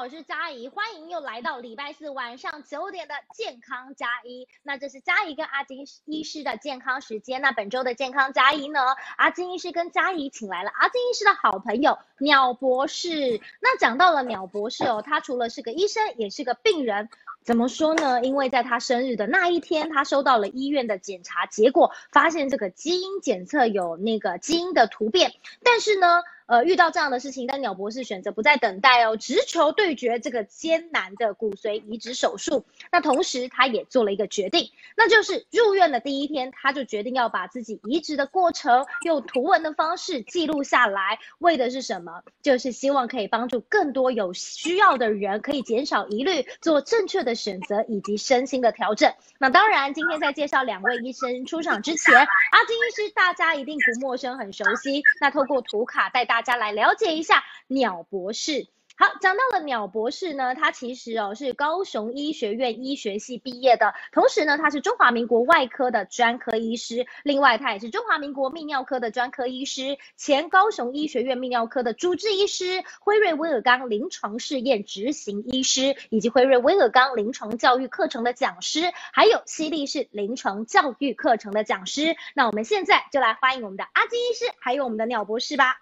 我是嘉怡，欢迎又来到礼拜四晚上九点的健康加一。那这是嘉怡跟阿金医师的健康时间。那本周的健康加一呢，阿金医师跟嘉怡请来了阿金医师的好朋友鸟博士。那讲到了鸟博士哦，他除了是个医生，也是个病人。怎么说呢？因为在他生日的那一天，他收到了医院的检查结果，发现这个基因检测有那个基因的突变，但是呢。呃，遇到这样的事情，但鸟博士选择不再等待哦，直球对决这个艰难的骨髓移植手术。那同时，他也做了一个决定，那就是入院的第一天，他就决定要把自己移植的过程用图文的方式记录下来，为的是什么？就是希望可以帮助更多有需要的人，可以减少疑虑，做正确的选择以及身心的调整。那当然，今天在介绍两位医生出场之前，阿金医师大家一定不陌生，很熟悉。那透过图卡带大。大家来了解一下鸟博士。好，讲到了鸟博士呢，他其实哦是高雄医学院医学系毕业的，同时呢他是中华民国外科的专科医师，另外他也是中华民国泌尿科的专科医师，前高雄医学院泌尿科的主治医师，辉瑞威尔刚临床试验执行医师，以及辉瑞威尔刚临床教育课程的讲师，还有西力士临床教育课程的讲师。那我们现在就来欢迎我们的阿金医师，还有我们的鸟博士吧。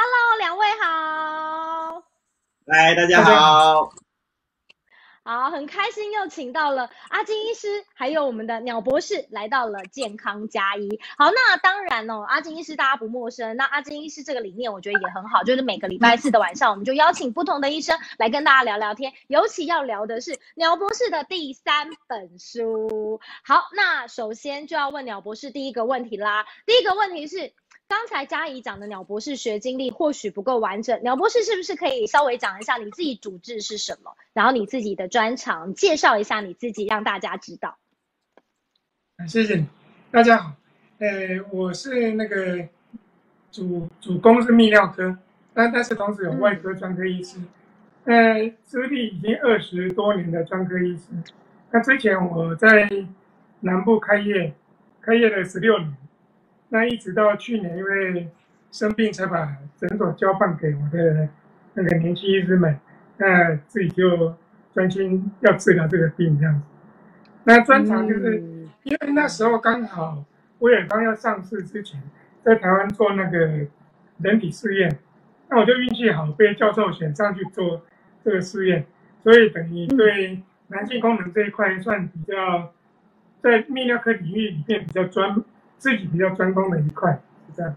Hello，两位好。来，大家好。好，很开心又请到了阿金医师，还有我们的鸟博士来到了健康加一。好，那当然哦，阿金医师大家不陌生。那阿金医师这个理念我觉得也很好，就是每个礼拜四的晚上，我们就邀请不同的医生来跟大家聊聊天。尤其要聊的是鸟博士的第三本书。好，那首先就要问鸟博士第一个问题啦。第一个问题是。刚才嘉怡讲的鸟博士学经历或许不够完整，鸟博士是不是可以稍微讲一下你自己主治是什么，然后你自己的专长，介绍一下你自己，让大家知道。谢谢你，大家好，呃，我是那个主主攻是泌尿科，但但是同时有外科专科医师，呃，资历已经二十多年的专科医师。那之前我在南部开业，开业了十六年。那一直到去年，因为生病才把诊所交办给我的那个年轻医师们，那自己就专心要治疗这个病这样子。那专长就是，因为那时候刚好威尔刚要上市之前，在台湾做那个人体试验，那我就运气好被教授选上去做这个试验，所以等于对男性功能这一块算比较在泌尿科领域里面比较专。自己比较专攻的一块是这样。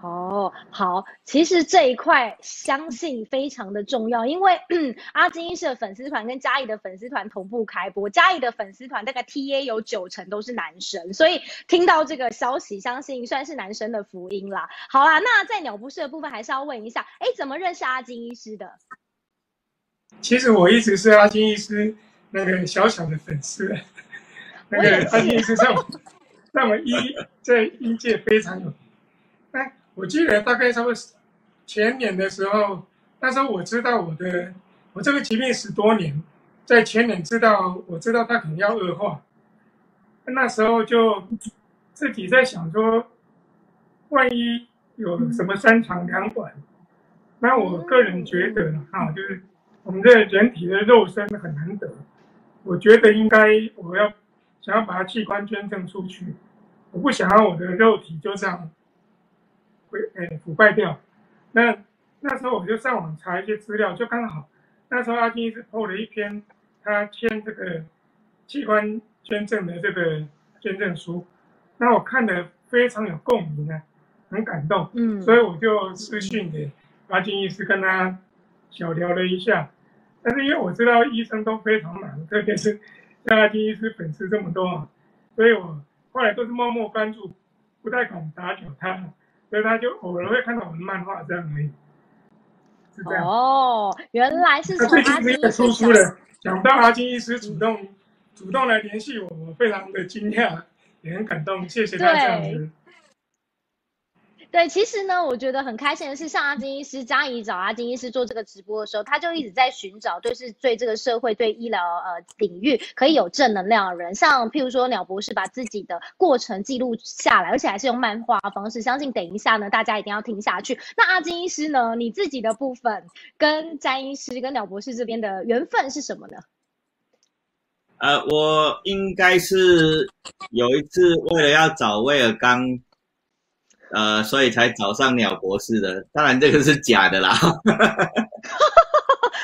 哦，好，其实这一块相信非常的重要，因为 阿金医师的粉丝团跟嘉义的粉丝团同步开播，嘉义的粉丝团大概 T A 有九成都是男生，所以听到这个消息，相信算是男生的福音啦。好啦，那在鸟不是的部分，还是要问一下，哎，怎么认识阿金医师的？其实我一直是阿金医师那个小小的粉丝，那个阿金医师在。那么医在医界非常有名。哎，我记得大概差不多前年的时候，那时候我知道我的我这个疾病十多年，在前年知道我知道它可能要恶化，那时候就自己在想说，万一有什么三长两短，那我个人觉得哈，就是我们这人体的肉身很难得，我觉得应该我要。想要把它器官捐赠出去，我不想要我的肉体就这样会诶腐败掉。那那时候我就上网查一些资料，就刚好那时候阿金医师 PO 了一篇他签这个器官捐赠的这个捐赠书，那我看的非常有共鸣啊，很感动。嗯，所以我就私信给阿金医师跟他小聊了一下，但是因为我知道医生都非常忙，特别是。大金医师粉丝这么多啊，所以我后来都是默默关注，不太敢打搅他，所以他就偶尔会看到我的漫画这样而已。是这样哦，原来是从阿金医师出的。想到阿金医师主动主动来联系我，我非常的惊讶，也很感动，谢谢他这样子。对，其实呢，我觉得很开心的是，像阿金医师、嘉怡找阿金医师做这个直播的时候，他就一直在寻找，就是对这个社会、对医疗呃领域可以有正能量的人。像譬如说鸟博士把自己的过程记录下来，而且还是用漫画方式，相信等一下呢，大家一定要听下去。那阿金医师呢，你自己的部分跟詹医师、跟鸟博士这边的缘分是什么呢？呃，我应该是有一次为了要找威尔刚。呃，所以才找上鸟博士的，当然这个是假的啦。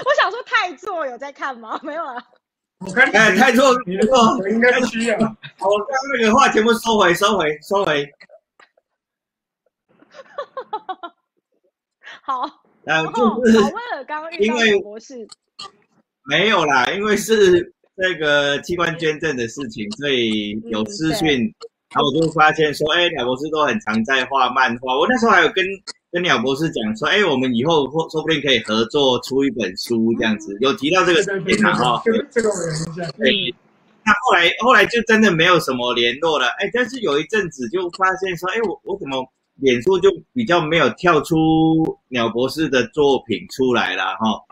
我想说太座有在看吗？没有啊。哎，太座，你的错，应该需要。我刚那个话全部收回，收回，收回。好。呃，就是威尔刚遇到鸟博士。没有啦，因为是那个器官捐赠的事情，所以有私讯。然后我就发现说，哎，鸟博士都很常在画漫画。我那时候还有跟跟鸟博士讲说，哎，我们以后或说不定可以合作出一本书这样子。有提到这个电脑哈，这个这个我有印那后来后来就真的没有什么联络了。哎，但是有一阵子就发现说，哎，我我怎么脸书就比较没有跳出鸟博士的作品出来了哈？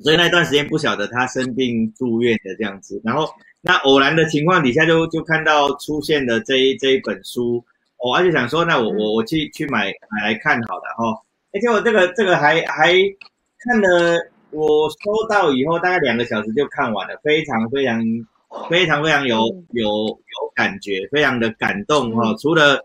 所以那段时间不晓得他生病住院的这样子，然后。那偶然的情况底下，就就看到出现的这一这一本书，我就想说，那我我我去去买买来看好了哈。而且我这个这个还还看了，我收到以后大概两个小时就看完了，非常非常非常非常有有有感觉，非常的感动哈。除了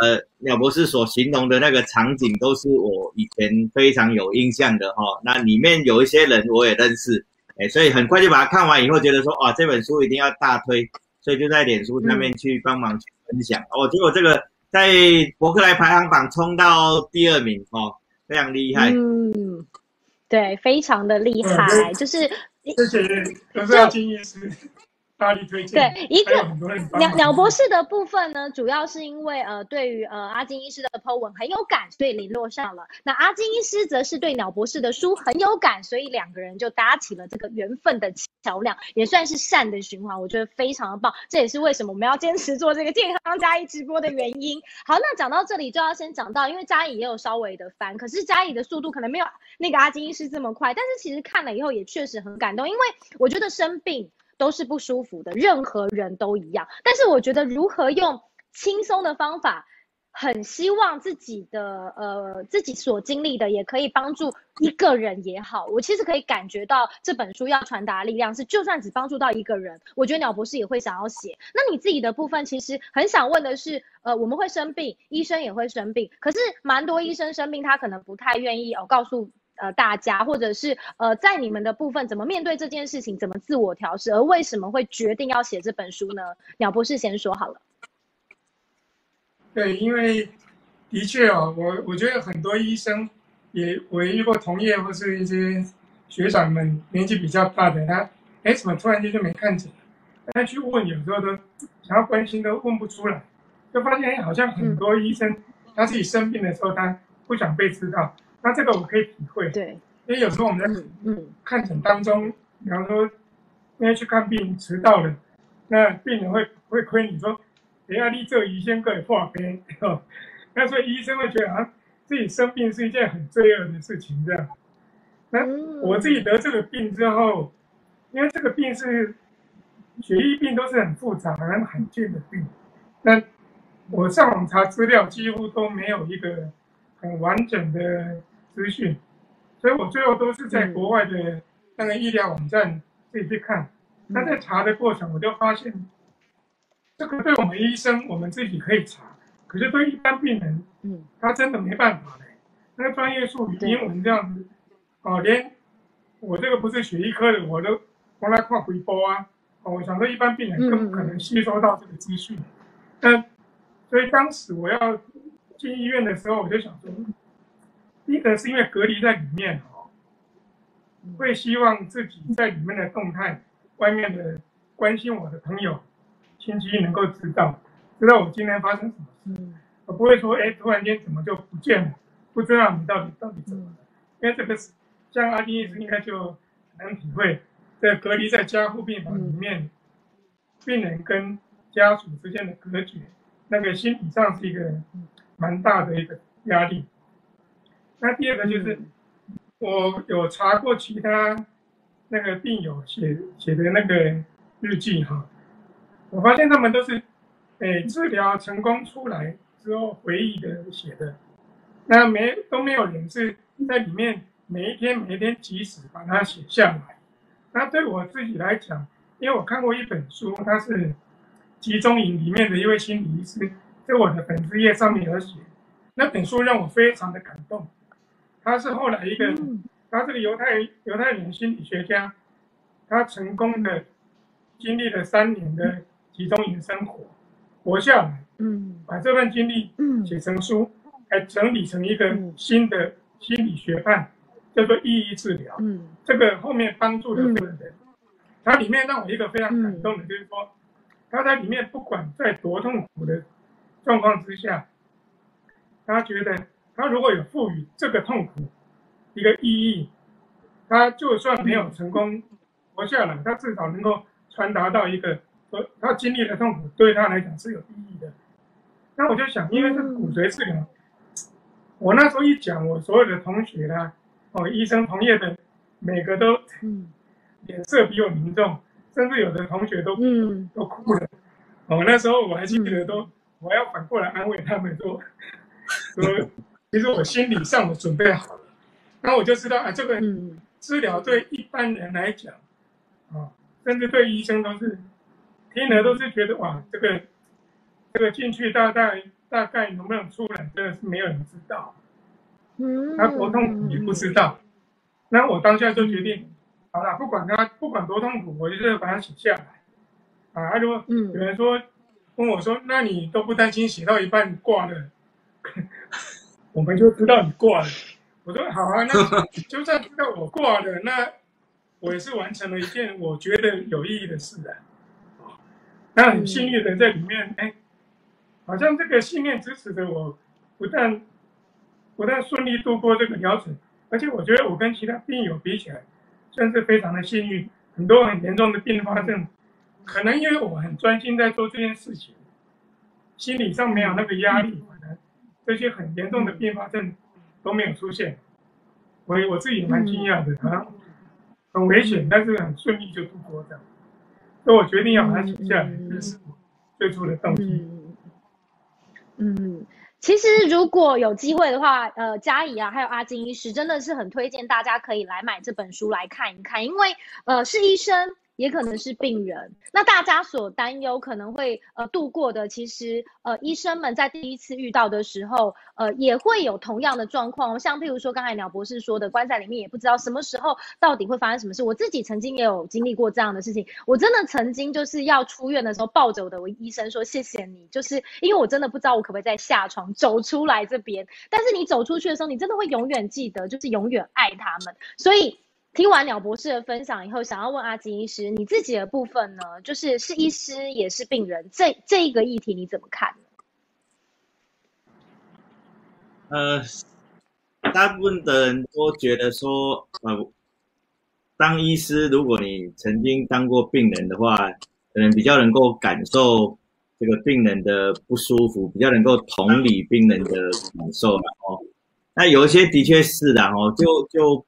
呃鸟博士所形容的那个场景，都是我以前非常有印象的哈。那里面有一些人我也认识。哎，所以很快就把它看完以后，觉得说啊，这本书一定要大推，所以就在脸书上面去帮忙去分享哦。结果这个在博客来排行榜冲到第二名哦，非常厉害。嗯，对，非常的厉害，就是谢谢，都是要经验师。大力推荐。对一个鸟鸟博士的部分呢，主要是因为呃，对于呃阿金医师的 po 文很有感，所以联络上了。那阿金医师则是对鸟博士的书很有感，所以两个人就搭起了这个缘分的桥梁，也算是善的循环。我觉得非常的棒，这也是为什么我们要坚持做这个健康嘉义直播的原因。好，那讲到这里就要先讲到，因为嘉义也有稍微的翻，可是嘉义的速度可能没有那个阿金医师这么快，但是其实看了以后也确实很感动，因为我觉得生病。都是不舒服的，任何人都一样。但是我觉得如何用轻松的方法，很希望自己的呃自己所经历的也可以帮助一个人也好。我其实可以感觉到这本书要传达力量是，就算只帮助到一个人，我觉得鸟博士也会想要写。那你自己的部分其实很想问的是，呃，我们会生病，医生也会生病，可是蛮多医生生病，他可能不太愿意哦告诉。呃，大家或者是呃，在你们的部分怎么面对这件事情，怎么自我调试，而为什么会决定要写这本书呢？鸟博士先说好了。对，因为的确哦，我我觉得很多医生也我遇过同业或是一些学长们年纪比较大的，他哎怎么突然间就没看见？他去问，有时候都想要关心都问不出来，就发现哎好像很多医生他自己生病的时候，他不想被知道。那这个我可以体会，对，因为有时候我们在看诊当中，比方说因为去看病迟到了，那病人会会亏你说，等下你这医生过来破病，那所以医生会觉得啊，自己生病是一件很罪恶的事情，这样。那我自己得这个病之后，因为这个病是血液病，都是很复杂、很罕见的病，那我上网查资料，几乎都没有一个很完整的。资讯，所以我最后都是在国外的那个医疗网站自己去看。那在查的过程，我就发现，这个对我们医生我们自己可以查，可是对一般病人，嗯，他真的没办法的。那个专业术语英文这样子，哦，连我这个不是血液科的，我都我来看回播啊。哦，我想说一般病人更不可能吸收到这个资讯。那所以当时我要进医院的时候，我就想说。一个是因为隔离在里面哦，会希望自己在里面的动态，外面的关心我的朋友、亲戚能够知道，知道我今天发生什么事，我不会说哎，突然间怎么就不见了，不知道你到底到底怎么了。因为这个是像阿丁医师应该就能体会，在隔离在加护病房里面，病人跟家属之间的隔绝，那个心理上是一个蛮大的一个压力。那第二个就是，我有查过其他那个病友写写的那个日记哈，我发现他们都是，诶治疗成功出来之后回忆的写的，那没都没有人是在里面每一天每一天及时把它写下来。那对我自己来讲，因为我看过一本书，它是集中营里面的一位心理医师在我的粉丝页上面有写，那本书让我非常的感动。他是后来一个，他是个犹太犹太人心理学家，他成功的经历了三年的集中营生活，活下来，嗯，把这份经历嗯。写成书，还整理成一个新的心理学派，叫做意义治疗，嗯，这个后面帮助了很多人，它里面让我一个非常感动的，就是说，他在里面不管在多痛苦的状况之下，他觉得。他如果有赋予这个痛苦一个意义，他就算没有成功活下来，他至少能够传达到一个说他经历的痛苦对他来讲是有意义的。那我就想，因为是骨髓治疗，我那时候一讲，我所有的同学啦，哦，医生同业的每个都 脸色比我凝重，甚至有的同学都都哭了。哦，那时候我还记得都我要反过来安慰他们说 说。其实我心理上我准备好了，那我就知道啊，这个治疗对一般人来讲，啊，甚至对医生都是听了都是觉得哇，这个这个进去大概大概能不能出来，真的是没有人知道。嗯，他多痛苦也不知道。那我当下就决定，好了，不管他不管多痛苦，我就是把它写下来。啊，如果有人说问我说，那你都不担心写到一半挂了？我们就知道你挂了。我说好啊，那就算知道我挂了，那我也是完成了一件我觉得有意义的事啊。那很幸运的在里面，哎，好像这个信念支持着我，不但不但顺利度过这个疗程，而且我觉得我跟其他病友比起来，算是非常的幸运。很多很严重的并发症，可能因为我很专心在做这件事情，心理上没有那个压力。这些很严重的并发症都没有出现，我我自己也蛮惊讶的，啊，很危险，但是很顺利就度过这样，所以我决定要把它写下来，这是最初的动机。嗯，其实如果有机会的话，呃，嘉怡啊，还有阿金医师，真的是很推荐大家可以来买这本书来看一看，因为呃是医生。也可能是病人，那大家所担忧可能会呃度过的，其实呃医生们在第一次遇到的时候，呃也会有同样的状况，像譬如说刚才鸟博士说的，关在里面也不知道什么时候到底会发生什么事。我自己曾经也有经历过这样的事情，我真的曾经就是要出院的时候，抱着我的医生说谢谢你，就是因为我真的不知道我可不可以再下床走出来这边，但是你走出去的时候，你真的会永远记得，就是永远爱他们，所以。听完鸟博士的分享以后，想要问阿金医师，你自己的部分呢？就是是医师也是病人，这这一个议题你怎么看呢？呃，大部分的人都觉得说，呃，当医师，如果你曾经当过病人的话，可能比较能够感受这个病人的不舒服，比较能够同理病人的感受，然后，那有一些的确是的哦，就就。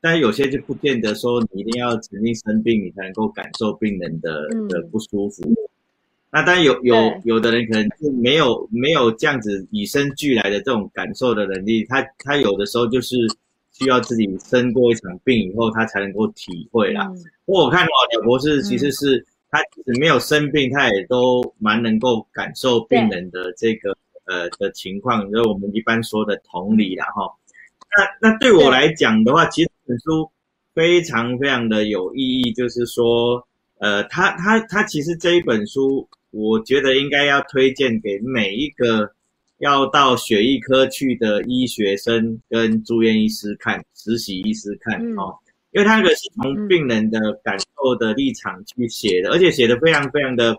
但有些就不见得说你一定要曾经生病，你才能够感受病人的的不舒服。那当然有有有的人可能就没有没有这样子与生俱来的这种感受的能力，他他有的时候就是需要自己生过一场病以后，他才能够体会啦。不过我看到鸟博士其实是他即使没有生病，他也都蛮能够感受病人的这个呃的情况，就是我们一般说的同理啦哈。那那对我来讲的话，其实。本书非常非常的有意义，就是说，呃，他他他其实这一本书，我觉得应该要推荐给每一个要到血液科去的医学生跟住院医师看，实习医师看哦，因为他那个是从病人的感受的立场去写的，而且写的非常非常的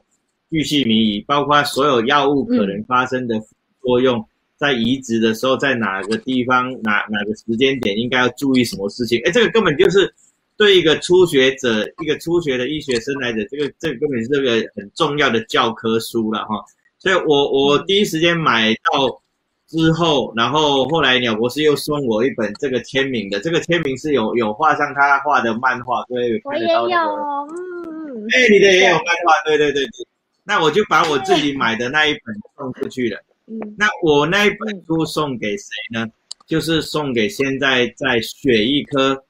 巨细靡遗，包括所有药物可能发生的作用。在移植的时候，在哪个地方、哪哪个时间点应该要注意什么事情？哎，这个根本就是对一个初学者、一个初学的医学生来讲，这个这个根本是这个很重要的教科书了哈。所以我我第一时间买到之后，然后后来鸟博士又送我一本这个签名的，这个签名是有有画上他画的漫画，对，我也有，嗯，哎，你的也有漫画，对对对对，那我就把我自己买的那一本送出去了。嗯，那我那一本书送给谁呢？就是送给现在在血液科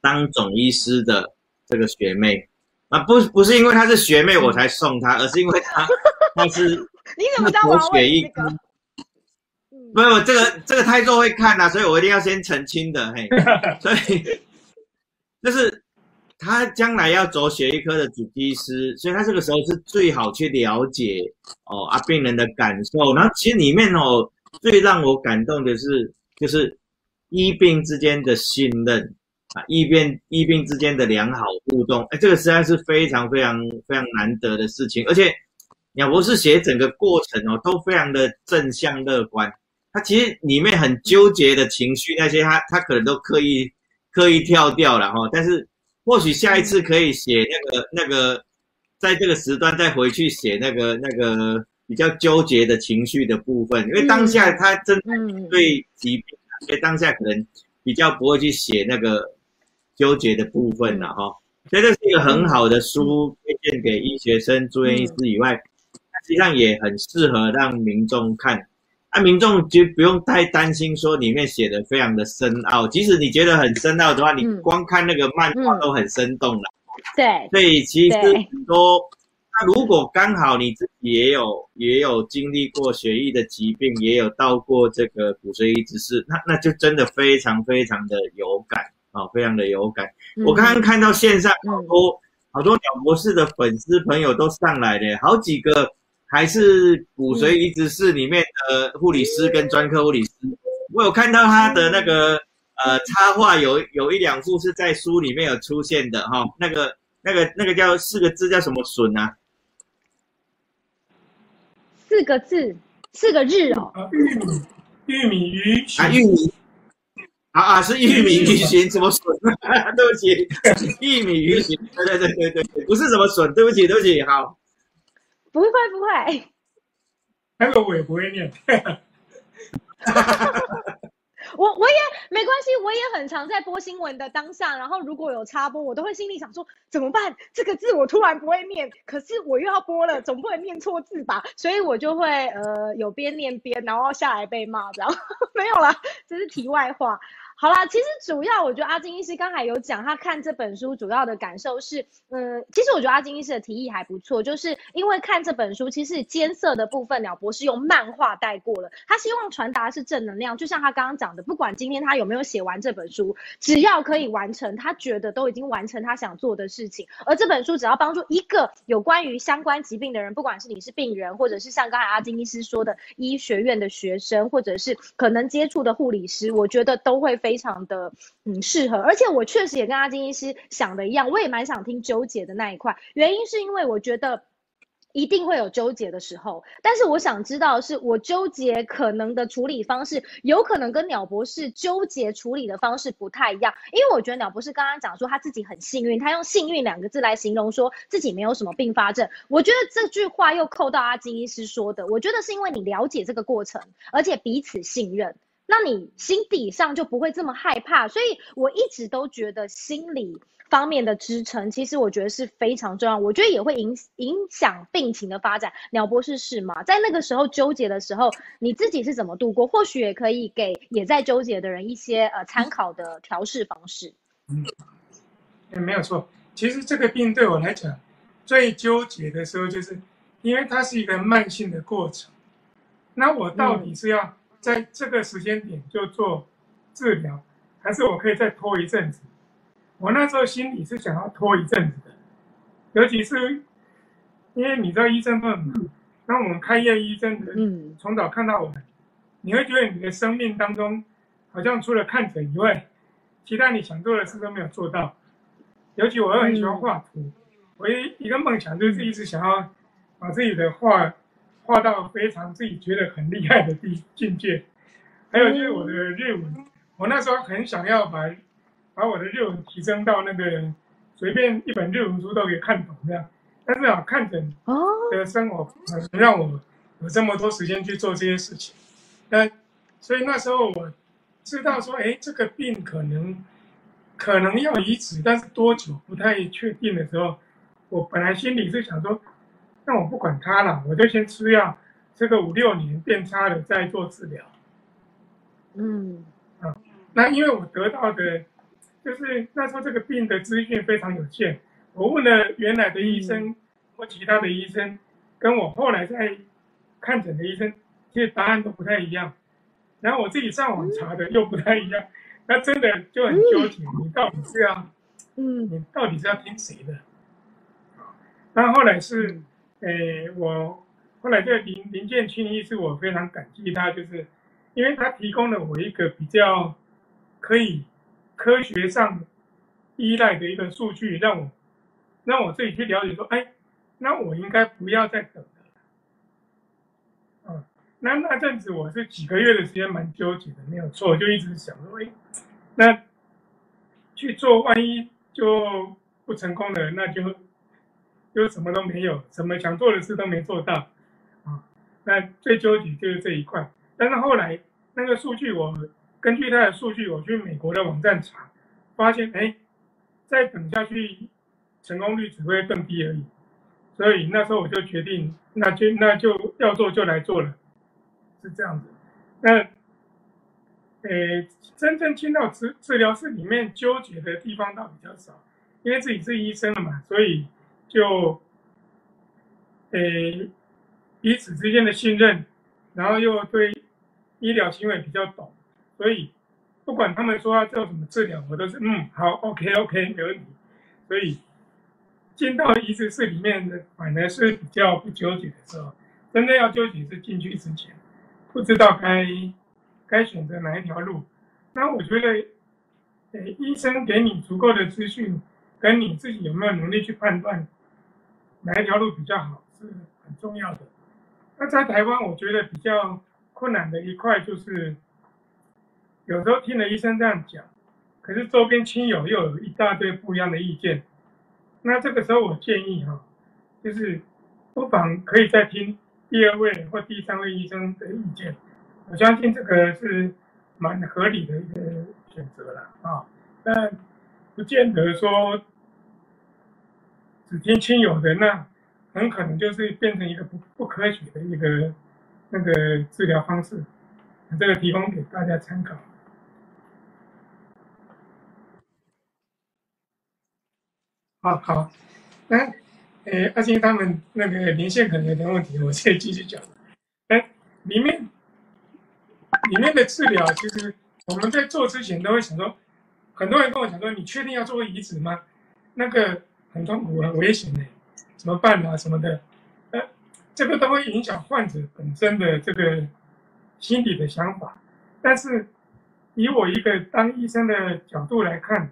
当总医师的这个学妹。啊，不不是因为她是学妹我才送她，而是因为她 她是你怎么知道我血液科？没有这个这个太座会看呐，所以我一定要先澄清的嘿，所以就是他将来要走血液科的主治医师，所以他这个时候是最好去了解哦啊病人的感受，然后其实里面哦最让我感动的是。就是医病之间的信任啊，医病医病之间的良好互动，哎，这个实在是非常非常非常难得的事情。而且鸟博士写整个过程哦，都非常的正向乐观。他其实里面很纠结的情绪，那些他他可能都刻意刻意跳掉了哈。但是或许下一次可以写那个那个，在这个时段再回去写那个那个。比较纠结的情绪的部分，因为当下他真对疾病，所以当下可能比较不会去写那个纠结的部分了哈。所以这是一个很好的书，推荐给医学生、住院医师以外，实际上也很适合让民众看。啊，民众就不用太担心说里面写的非常的深奥，即使你觉得很深奥的话，你光看那个漫画都很生动了。对，所以其实很多。那如果刚好你自己也有也有经历过血液的疾病，也有到过这个骨髓移植室，那那就真的非常非常的有感啊，非常的有感。我刚刚看到线上好多好多鸟博士的粉丝朋友都上来了，好几个还是骨髓移植室里面的护理师跟专科护理师，我有看到他的那个呃插画，有有一两幅是在书里面有出现的哈，那个那个那个叫四个字叫什么笋啊？四个字，四个日哦。玉米，玉米鱼啊，玉米啊啊，是玉米鱼形什么笋？对不起，玉米鱼形，对对对对对，不是什么笋，对不起对不起，好。不会不会，那个我也不会念。我我也没关系，我也很常在播新闻的当下，然后如果有插播，我都会心里想说怎么办？这个字我突然不会念，可是我又要播了，总不能念错字吧？所以我就会呃有边念边，然后下来被骂这样。没有啦，这是题外话。好啦，其实主要我觉得阿金医师刚才有讲，他看这本书主要的感受是，嗯，其实我觉得阿金医师的提议还不错，就是因为看这本书，其实艰涩的部分鸟博士用漫画带过了，他希望传达是正能量，就像他刚刚讲的，不管今天他有没有写完这本书，只要可以完成，他觉得都已经完成他想做的事情，而这本书只要帮助一个有关于相关疾病的人，不管是你是病人，或者是像刚才阿金医师说的医学院的学生，或者是可能接触的护理师，我觉得都会。非常的嗯适合，而且我确实也跟阿金医师想的一样，我也蛮想听纠结的那一块。原因是因为我觉得一定会有纠结的时候，但是我想知道是我纠结可能的处理方式，有可能跟鸟博士纠结处理的方式不太一样。因为我觉得鸟博士刚刚讲说他自己很幸运，他用幸运两个字来形容说自己没有什么并发症。我觉得这句话又扣到阿金医师说的，我觉得是因为你了解这个过程，而且彼此信任。那你心底上就不会这么害怕，所以我一直都觉得心理方面的支撑，其实我觉得是非常重要。我觉得也会影影响病情的发展。鸟博士是吗？在那个时候纠结的时候，你自己是怎么度过？或许也可以给也在纠结的人一些呃参考的调试方式。嗯，没有错。其实这个病对我来讲，最纠结的时候，就是因为它是一个慢性的过程。那我到底是要？在这个时间点就做治疗，还是我可以再拖一阵子？我那时候心里是想要拖一阵子的，尤其是因为你知道医生很忙，那我们开业医生的，从早看到晚，你会觉得你的生命当中好像除了看诊以外，其他你想做的事都没有做到。尤其我又很喜欢画图，我一一个梦想就是一直想要把自己的画。画到非常自己觉得很厉害的地境界，还有就是我的日文，我那时候很想要把把我的日文提升到那个随便一本日文书都可以看懂这样，但是啊，看诊的生活能让我有这么多时间去做这些事情，那所以那时候我知道说，哎，这个病可能可能要移植，但是多久不太确定的时候，我本来心里是想说，那我不管他了，我就先吃药，吃个五六年变差了再做治疗。嗯，啊，那因为我得到的，就是那时候这个病的资讯非常有限，我问了原来的医生或其他的医生，跟我后来在看诊的医生，其实答案都不太一样。然后我自己上网查的又不太一样，那真的就很纠结，你到底是要，嗯你到底是要听谁的？啊，那后来是，诶，我后来这个林林建清医师，我非常感激他，就是因为他提供了我一个比较可以科学上依赖的一个数据，让我让我自己去了解说，哎，那我应该不要再等了。嗯，那那阵子我是几个月的时间蛮纠结的，没有错，就一直想说，哎，那去做，万一就不成功了，那就就什么都没有，什么想做的事都没做到啊。那最纠结就是这一块。但是后来那个数据，我根据他的数据，我去美国的网站查，发现哎，再等下去成功率只会更低而已。所以那时候我就决定，那就那就要做就来做了，是这样子。那，呃，真正进到治治疗室里面纠结的地方倒比较少，因为自己是医生了嘛，所以就，呃，彼此之间的信任，然后又对医疗行为比较懂，所以不管他们说要做什么治疗，我都是嗯好，OK OK 没问题，所以。进到移植室里面的，反而是比较不纠结的时候。真正要纠结是进去之前，不知道该该选择哪一条路。那我觉得，呃，医生给你足够的资讯，跟你自己有没有能力去判断哪一条路比较好，是很重要的。那在台湾，我觉得比较困难的一块就是，有时候听了医生这样讲，可是周边亲友又有一大堆不一样的意见。那这个时候，我建议哈，就是不妨可以再听第二位或第三位医生的意见。我相信这个是蛮合理的一个选择了啊。但不见得说只听亲友的，那很可能就是变成一个不不科学的一个那个治疗方式。这个提供给大家参考。好好，那，呃，阿星他们那个连线可能有点问题，我再继续讲。哎，里面里面的治疗，其实我们在做之前都会想说，很多人跟我讲说，你确定要做移植吗？那个很痛苦、很危险的，怎么办啊？什么的，呃，这个都会影响患者本身的这个心理的想法。但是以我一个当医生的角度来看，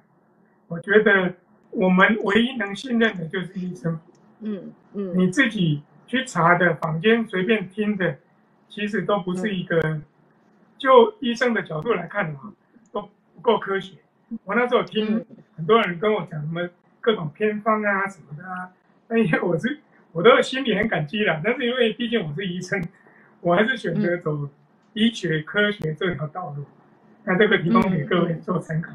我觉得。我们唯一能信任的就是医生，嗯嗯，你自己去查的坊间随便听的，其实都不是一个，就医生的角度来看的话，都不够科学。我那时候听很多人跟我讲什么各种偏方啊什么的啊，那因为我是 我都心里很感激了，但是因为毕竟我是医生，我还是选择走医学科学这条道路。那这个提供给各位做参考。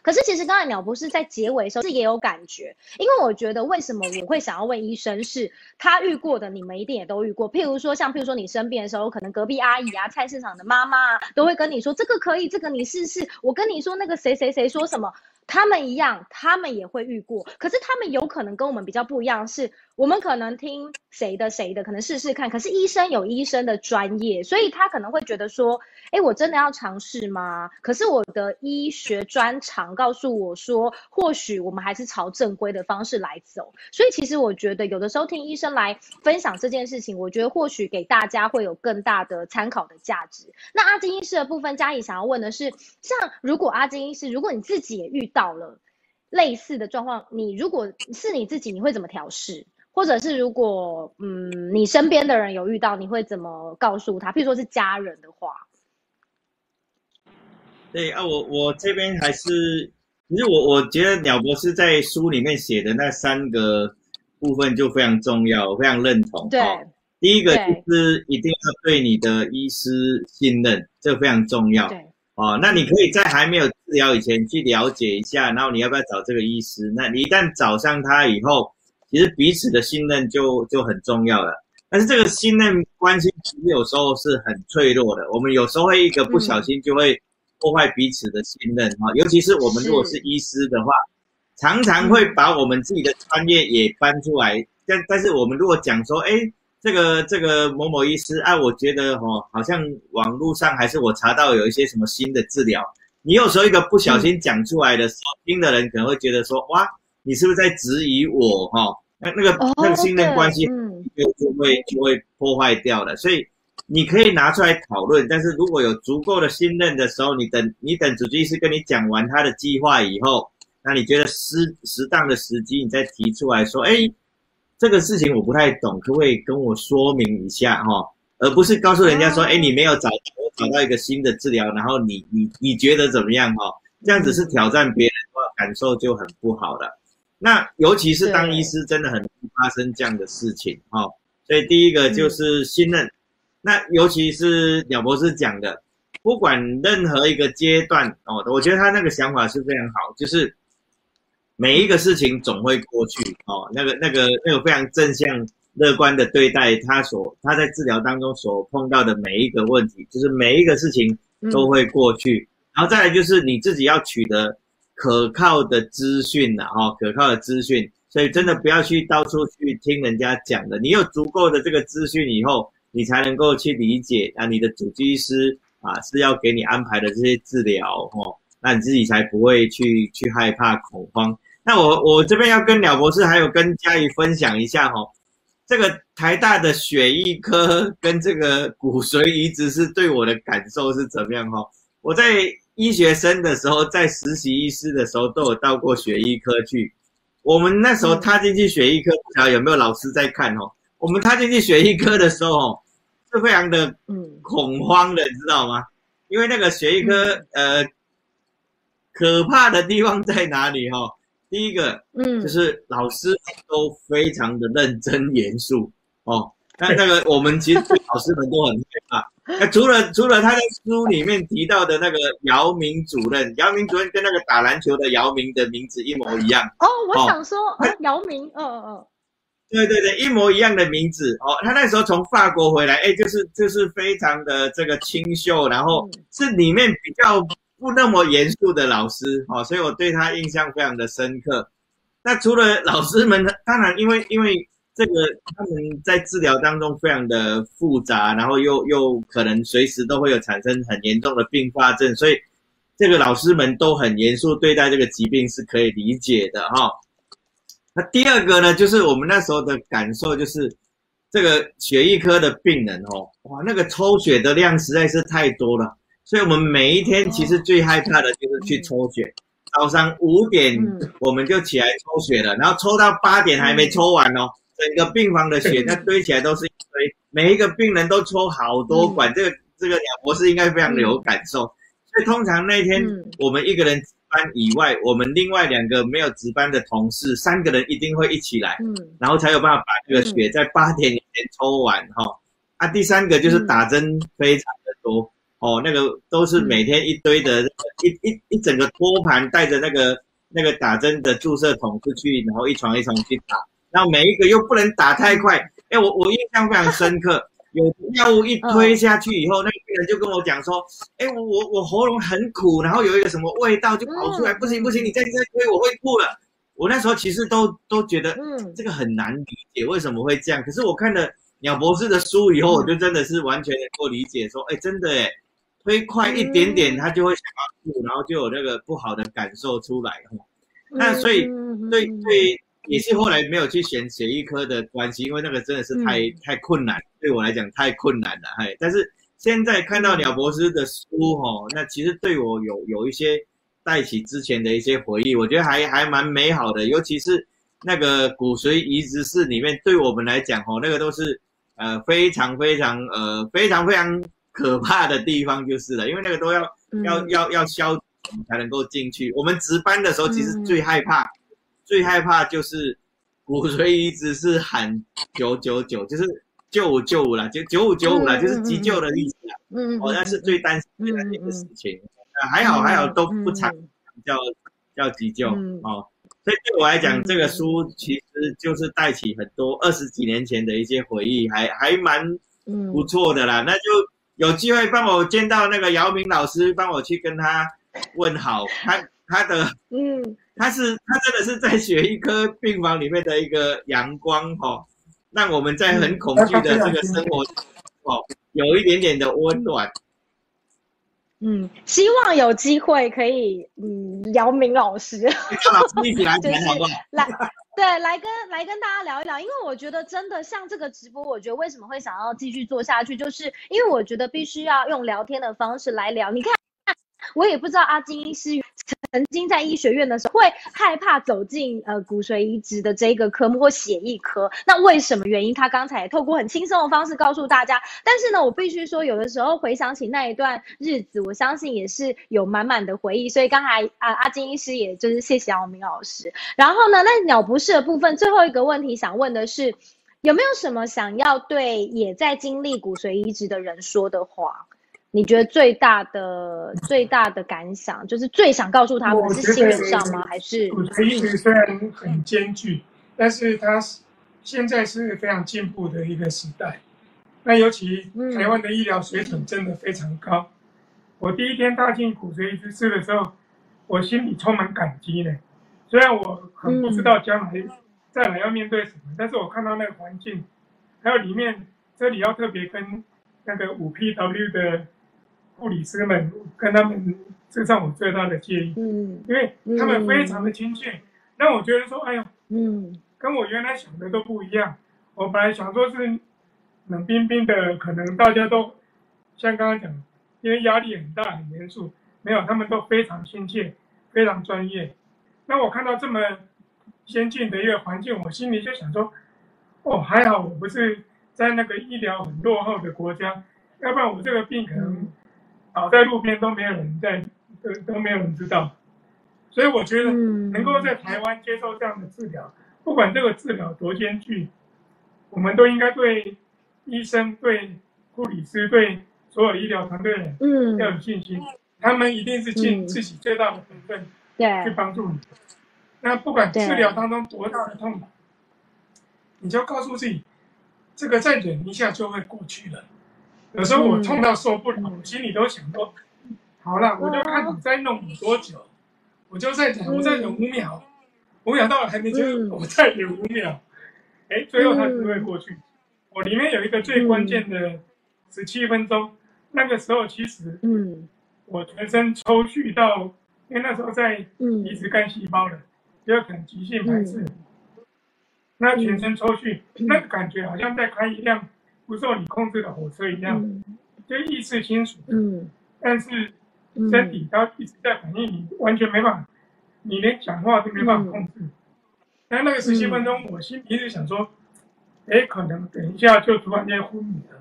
可是其实刚才鸟博士在结尾的时候是也有感觉，因为我觉得为什么我会想要问医生，是他遇过的，你们一定也都遇过。譬如说，像譬如说你生病的时候，可能隔壁阿姨啊、菜市场的妈妈啊，都会跟你说这个可以，这个你试试。我跟你说那个谁谁谁说什么，他们一样，他们也会遇过。可是他们有可能跟我们比较不一样，是我们可能听谁的谁的，可能试试看。可是医生有医生的专业，所以他可能会觉得说，哎，我真的要尝试吗？可是我的医学专长告诉我说，或许我们还是朝正规的方式来走。所以其实我觉得，有的时候听医生来分享这件事情，我觉得或许给大家会有更大的参考的价值。那阿金医师的部分，嘉怡想要问的是，像如果阿金医师，如果你自己也遇到了类似的状况，你如果是你自己，你会怎么调试？或者是如果嗯，你身边的人有遇到，你会怎么告诉他？譬如说是家人的话。对啊，我我这边还是，其实我我觉得鸟博士在书里面写的那三个部分就非常重要，我非常认同。对，第一个就是一定要对你的医师信任，这个非常重要。对，哦，那你可以在还没有治疗以前去了解一下，然后你要不要找这个医师？那你一旦找上他以后，其实彼此的信任就就很重要了。但是这个信任关系其实有时候是很脆弱的，我们有时候会一个不小心就会破坏彼此的信任哈，尤其是我们如果是医师的话。常常会把我们自己的专业也搬出来，但但是我们如果讲说，哎，这个这个某某医师，啊，我觉得哦，好像网络上还是我查到有一些什么新的治疗，你有时候一个不小心讲出来的时候，听的人可能会觉得说，哇，你是不是在质疑我哈？那那个那个信任关系就就会就会破坏掉了。所以你可以拿出来讨论，但是如果有足够的信任的时候，你等你等主治医师跟你讲完他的计划以后。那你觉得适适当的时机，你再提出来说，哎，这个事情我不太懂，可不可以跟我说明一下哈？而不是告诉人家说，哎，你没有找我找到一个新的治疗，然后你你你觉得怎么样哈？这样子是挑战别人的话，感受就很不好了。那尤其是当医师，真的很发生这样的事情哈。所以第一个就是信任。那尤其是鸟博士讲的，不管任何一个阶段哦，我觉得他那个想法是非常好，就是。每一个事情总会过去哦，那个、那个、那个非常正向、乐观的对待他所他在治疗当中所碰到的每一个问题，就是每一个事情都会过去。然后再来就是你自己要取得可靠的资讯呐哈，可靠的资讯。所以真的不要去到处去听人家讲的，你有足够的这个资讯以后，你才能够去理解啊，你的主治医师啊是要给你安排的这些治疗哦，那你自己才不会去去害怕恐慌。那我我这边要跟鸟博士还有跟嘉怡分享一下哈，这个台大的血液科跟这个骨髓移植是对我的感受是怎么样哈？我在医学生的时候，在实习医师的时候都有到过血液科去。我们那时候踏进去血液科，不晓得有没有老师在看哦。我们踏进去血液科的时候哦，是非常的恐慌的，你知道吗？因为那个血液科呃，可怕的地方在哪里哈？第一个，嗯，就是老师都非常的认真严肃哦。那那个我们其实老师们都很害怕。那除了除了他在书里面提到的那个姚明主任，姚明主任跟那个打篮球的姚明的名字一模一样。哦，我想说，姚明，嗯嗯嗯，对对对，一模一样的名字哦。他那时候从法国回来，哎，就是就是非常的这个清秀，然后是里面比较。不那么严肃的老师哦，所以我对他印象非常的深刻。那除了老师们，当然因为因为这个他们在治疗当中非常的复杂，然后又又可能随时都会有产生很严重的并发症，所以这个老师们都很严肃对待这个疾病是可以理解的哈。那第二个呢，就是我们那时候的感受就是这个血液科的病人哦，哇，那个抽血的量实在是太多了。所以，我们每一天其实最害怕的就是去抽血。早上五点我们就起来抽血了，然后抽到八点还没抽完哦，整个病房的血那堆起来都是一堆，每一个病人都抽好多管。这个这个鸟博士应该非常有感受。所以，通常那天我们一个人值班以外，我们另外两个没有值班的同事，三个人一定会一起来，然后才有办法把这个血在八点以前抽完哈。啊，第三个就是打针非常的多。哦，那个都是每天一堆的，一一一整个托盘带着那个那个打针的注射筒出去，然后一床一床去打，然后每一个又不能打太快。哎，我我印象非常深刻，有药物一推下去以后，那个病人就跟我讲说，哎，我我我喉咙很苦，然后有一个什么味道就跑出来，不行不行，你再再推我会吐了。我那时候其实都都觉得，嗯，这个很难理解为什么会这样。可是我看了鸟博士的书以后，我就真的是完全能够理解，说，哎，真的哎。推快一点点，他就会想要吐，然后就有那个不好的感受出来哈。那所以对对，也是后来没有去选血液科的关系，因为那个真的是太太困难，对我来讲太困难了。嘿，但是现在看到鸟博士的书哈，那其实对我有有一些带起之前的一些回忆，我觉得还还蛮美好的。尤其是那个骨髓移植室里面，对我们来讲哦，那个都是呃非常非常呃非常非常。可怕的地方就是了，因为那个都要要要要消才能够进去。我们值班的时候，其实最害怕，最害怕就是骨髓移植是喊九九九，就是救五救五啦，就九五九五啦，嗯就是急救的意思啦。嗯，哦，那是最担心最担心的事嗯情。呃还好还好都不常叫叫急救嗯哦。所以对我来讲，嗯这个书其实就是带起很多二十几年前的一些回忆，还还蛮嗯不错的啦。那就有机会帮我见到那个姚明老师，帮我去跟他问好。他他的嗯他是他真的是在血一科病房里面的一个阳光哦，让我们在很恐惧的这个生活哦，有一点点的温暖。嗯，希望有机会可以嗯姚明老师。老师一起来谈好不好？来，对，来跟来跟大家聊一聊，因为我觉得真的像这个直播，我觉得为什么会想要继续做下去，就是因为我觉得必须要用聊天的方式来聊。你看，我也不知道阿金医师曾经在医学院的时候会害怕走进呃骨髓移植的这个科目或血液科，那为什么原因？他刚才也透过很轻松的方式告诉大家，但是呢，我必须说，有的时候回想起那一段日子，我相信也是有满满的回忆。所以刚才啊阿金医师也就是谢谢姚明老师。然后呢，那鸟不适的部分，最后一个问题想问的是，有没有什么想要对也在经历骨髓移植的人说的话？你觉得最大的最大的感想，就是最想告诉他们是信任上吗？还是骨髓移植虽然很艰巨，但是它是现在是非常进步的一个时代。那尤其嗯台湾的医疗水准真的非常高。我第一天踏进骨髓移植室的时候，我心里充满感激呢。虽然我很不知道将来再来要面对什么，但是我看到那个环境，还有里面这里要特别跟那个五 PW 的护理师们跟他们致上我最大的建议，嗯因为他们非常的亲切，让我觉得说，哎呦，嗯跟我原来想的都不一样。我本来想说是冷冰冰的，可能大家都像刚刚讲，因为压力很大很严肃，没有，他们都非常亲切，非常专业。那我看到这么先进的一个环境，我心里就想说，哦，还好我不是在那个医疗很落后的国家，要不然我这个病可能倒在路边都没有人在，都都没有人知道。所以我觉得嗯，能够在台湾接受这样的治疗，不管这个治疗多艰巨，我们都应该对医生、对护理师、对所有医疗团队的人嗯要有信心，他们一定是尽嗯自己最大的本分去对帮助你。那不管治疗当中多大的痛苦，你就告诉自己，这个再忍一下就会过去了。有时候我痛到受不了，我心里都想说，好了，我就看你再弄我多久，我就再忍，我再忍五秒，五秒到了还没结嗯。束，我再忍五秒，哎，最后它就会过去。我里面有一个最关键的十七分钟，那个时候其实嗯。我全身抽搐到，因为那时候在嗯。移植干细胞了，就可能急性排斥。那全身抽搐，嗯那个感觉好像在开一辆不受你控制的火车一样，嗯。就意识清楚，嗯。但是嗯。身体它一直在反应，你完全没办法，你连讲话都没办法控制。但那个十七分钟，我心里一直想说，哎，可能等一下就突然间昏迷了，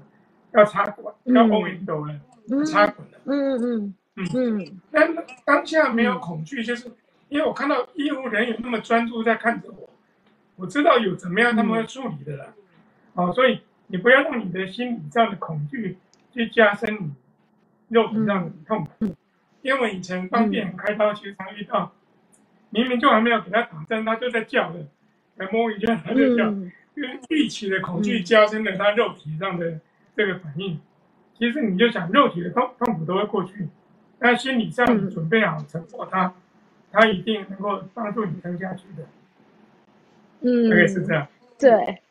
要插管，要昏迷走了，嗯。插管了。嗯嗯嗯。嗯。但当下没有恐惧，就是因为我看到医护人员那么专注在看着我，我知道有怎么样他们会处理的了。哦，所以你不要让你的心理上的恐惧去加深你肉体上的痛苦。因为我以前帮病人开刀，其实常遇到，明明就还没有给他打针，他就在叫了，来摸一下他就叫，嗯就是预期的恐惧加深了他肉体上的这个反应。其实你就想，肉体的痛痛苦都会过去，但心理上你准备好承受它，它一定能够帮助你撑下去的。嗯，大概是这样。对，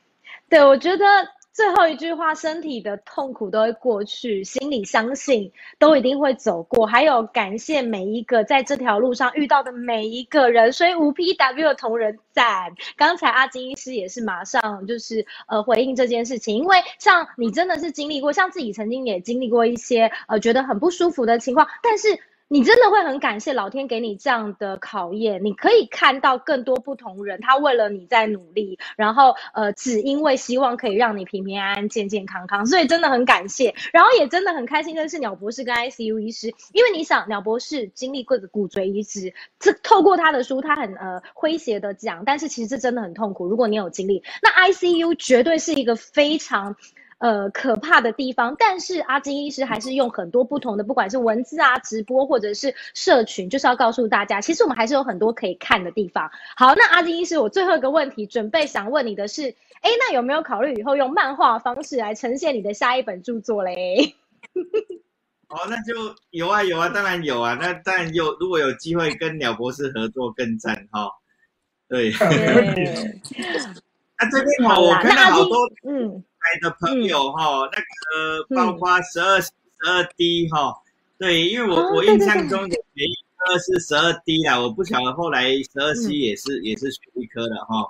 对，我觉得最后一句话，身体的痛苦都会过去，心里相信都一定会走过。还有感谢每一个在这条路上遇到的每一个人，所以五 PW 的同仁赞。刚才阿金医师也是马上就是呃回应这件事情，因为像你真的是经历过，像自己曾经也经历过一些呃觉得很不舒服的情况，但是。你真的会很感谢老天给你这样的考验，你可以看到更多不同人，他为了你在努力，然后呃，只因为希望可以让你平平安安、健健康康，所以真的很感谢，然后也真的很开心认识鸟博士跟 ICU 医师，因为你想鸟博士经历过的骨髓移植，这透过他的书，他很呃诙谐的讲，但是其实这真的很痛苦，如果你有经历，那 ICU 绝对是一个非常。呃可怕的地方，但是阿金医师还是用很多不同的，不管是文字啊、直播或者是社群，就是要告诉大家，其实我们还是有很多可以看的地方。好，那阿金医师，我最后一个问题准备想问你的是，哎，那有没有考虑以后用漫画方式来呈现你的下一本著作嘞？哦，那就有啊有啊，当然有啊，那当然有，如果有机会跟鸟博士合作更赞哈。对。那这边哈，我看到好多嗯。来的朋友哈，那个包括十二十二 D 哈，对，因为我我印象中的学医科是十二 D 啦，我不晓得后来十二 C 也是也是学一科的哈，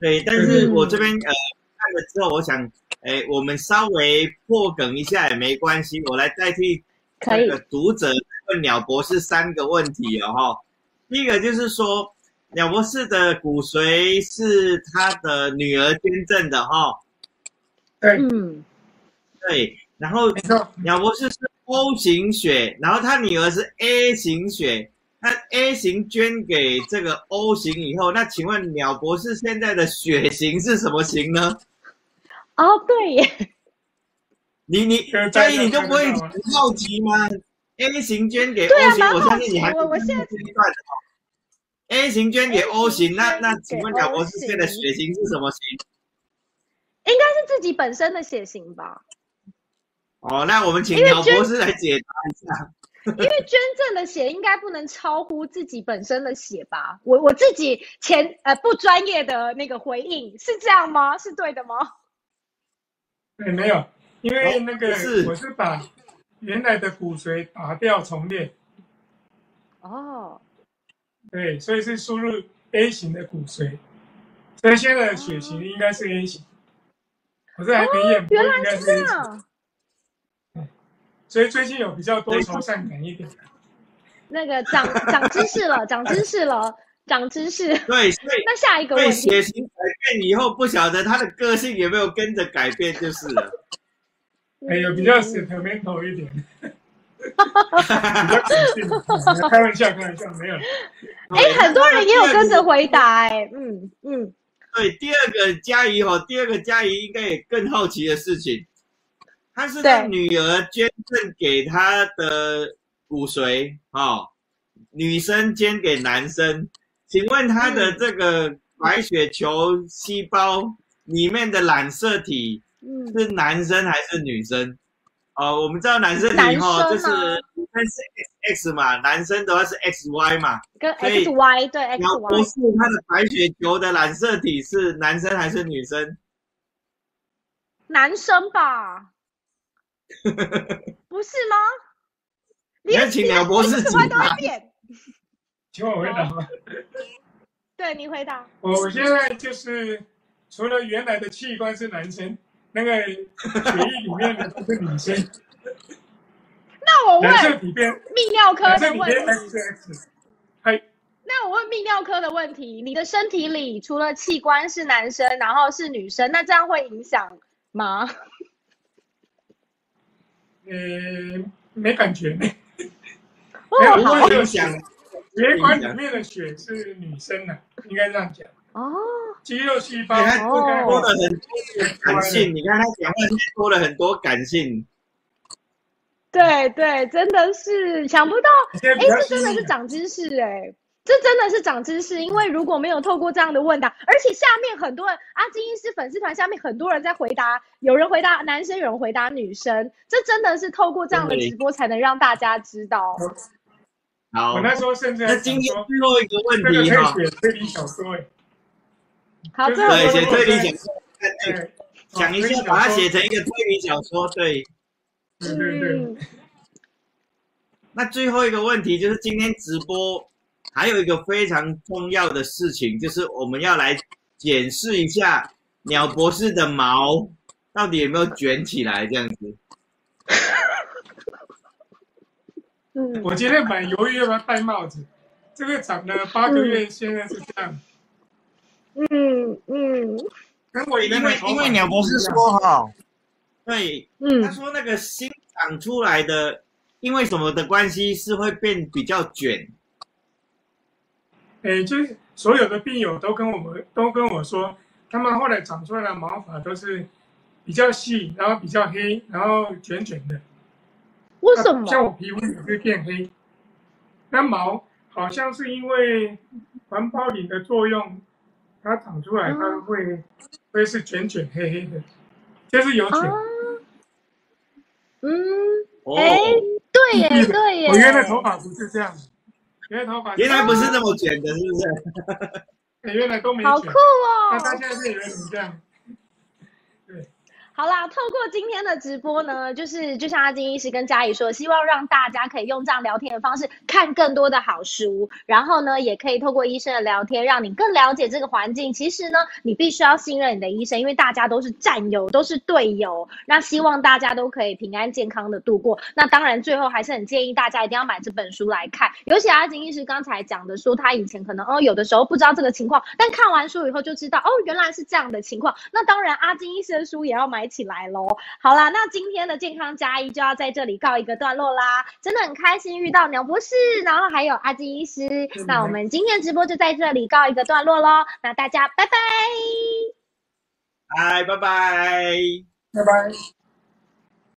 对，但是我这边呃看了之后，我想，哎，我们稍微破梗一下也没关系，我来代替那个读者问鸟博士三个问题哦哈，第一个就是说。鸟博士的骨髓是他的女儿捐赠的哈，对，嗯，对，然后鸟博士是 O 型血，然后他女儿是 A 型血，他 A 型捐给这个 O 型以后，那请问鸟博士现在的血型是什么型呢？哦，对耶，你你嘉义你就不会好奇吗？A 型捐给 O 型，我相信你还我我现在这一段。A 型捐给 O 型，那那请问鸟博士现在的血型是什么型？应该是自己本身的血型吧。哦，那我们请鸟博士来解答一下。因为捐赠的血应该不能超乎自己本身的血吧？我我自己前呃不专业的那个回应是这样吗？是对的吗？对，没有，因为那个我是把原来的骨髓打掉重练。哦。对，所以是输入 A 型的骨髓，所以现在的血型应该是 A 型。我这还没验，原来是这样。所以最近有比较多愁善感一点。那个长长知识了，长知识了，长知识。对，所以那下一个问题，血型改变以后，不晓得他的个性有没有跟着改变，就是了。哎，有比较 sentimental 一点。哈哈哈开玩笑，开玩笑，没有。哎，很多人也有跟着回答，哎，嗯嗯。对，第二个佳怡哦，第二个佳怡应该也更好奇的事情，他是他女儿捐赠给他的骨髓哦，女生捐给男生，请问他的这个白血球细胞里面的染色体是男生还是女生？哦，我们知道男生里哈，就是女生是 X X 嘛，男生的话是 X Y 嘛，跟 X Y 对 X Y。不是他的白血球的染色体是男生还是女生？男生吧？不是吗？你要请鸟博士解答。请我回答吗？对你回答。我现在就是除了原来的器官是男生。那个血液里面的都是女生，那我问泌尿科的问题。嗨，那我问泌尿科的问题，你的身体里除了器官是男生，然后是女生，那这样会影响吗？呃，没感觉。哦，好。血管里面的血是女生的，应该这样讲。哦。肌肉细胞，他多了很多感性。你看他讲话多了很多感性。对对，真的是想不到，哎，这真的是长知识哎，这真的是长知识。因为如果没有透过这样的问答，而且下面很多人阿金医师粉丝团下面很多人在回答，有人回答男生，有人回答女生，这真的是透过这样的直播才能让大家知道。好，我那时候甚至那今天最后一个问题哈，推理小说哎。好，对，写推理小说，对讲一下，把它写成一个推理小说，对，对对对。那最后一个问题就是今天直播还有一个非常重要的事情，就是我们要来检视一下鸟博士的毛到底有没有卷起来这样子。嗯，我今天蛮犹豫要不要戴帽子，这个长了八个月，现在是这样。嗯嗯，因为因为因为鸟博士说哈，对，嗯，他说那个新长出来的，因为什么的关系是会变比较卷。哎，就是所有的病友都跟我们都跟我说，他们后来长出来的毛发都是比较细，然后比较黑，然后卷卷的。为什么？像我皮肤也会变黑，那毛好像是因为环孢磷的作用，它长出来它会会是卷卷黑黑的，就是有卷。嗯，哎，对耶，对耶。我原来头发不是这样，原来头发原来不是那么卷的，是不是？原来都没好酷哦！那他现在是原来这样。好啦，透过今天的直播呢，就是就像阿金医师跟嘉怡说，希望让大家可以用这样聊天的方式看更多的好书，然后呢，也可以透过医生的聊天，让你更了解这个环境。其实呢，你必须要信任你的医生，因为大家都是战友，都是队友。那希望大家都可以平安健康的度过。那当然，最后还是很建议大家一定要买这本书来看。尤其阿金医师刚才讲的，说他以前可能哦有的时候不知道这个情况，但看完书以后就知道哦原来是这样的情况。那当然，阿金医师的书也要买起来喽。好啦，那今天的健康加一就要在这里告一个段落啦。真的很开心遇到鸟博士，然后还有阿金医师。那我们今天直播就在这里告一个段落喽。那大家拜拜，拜拜拜拜拜拜。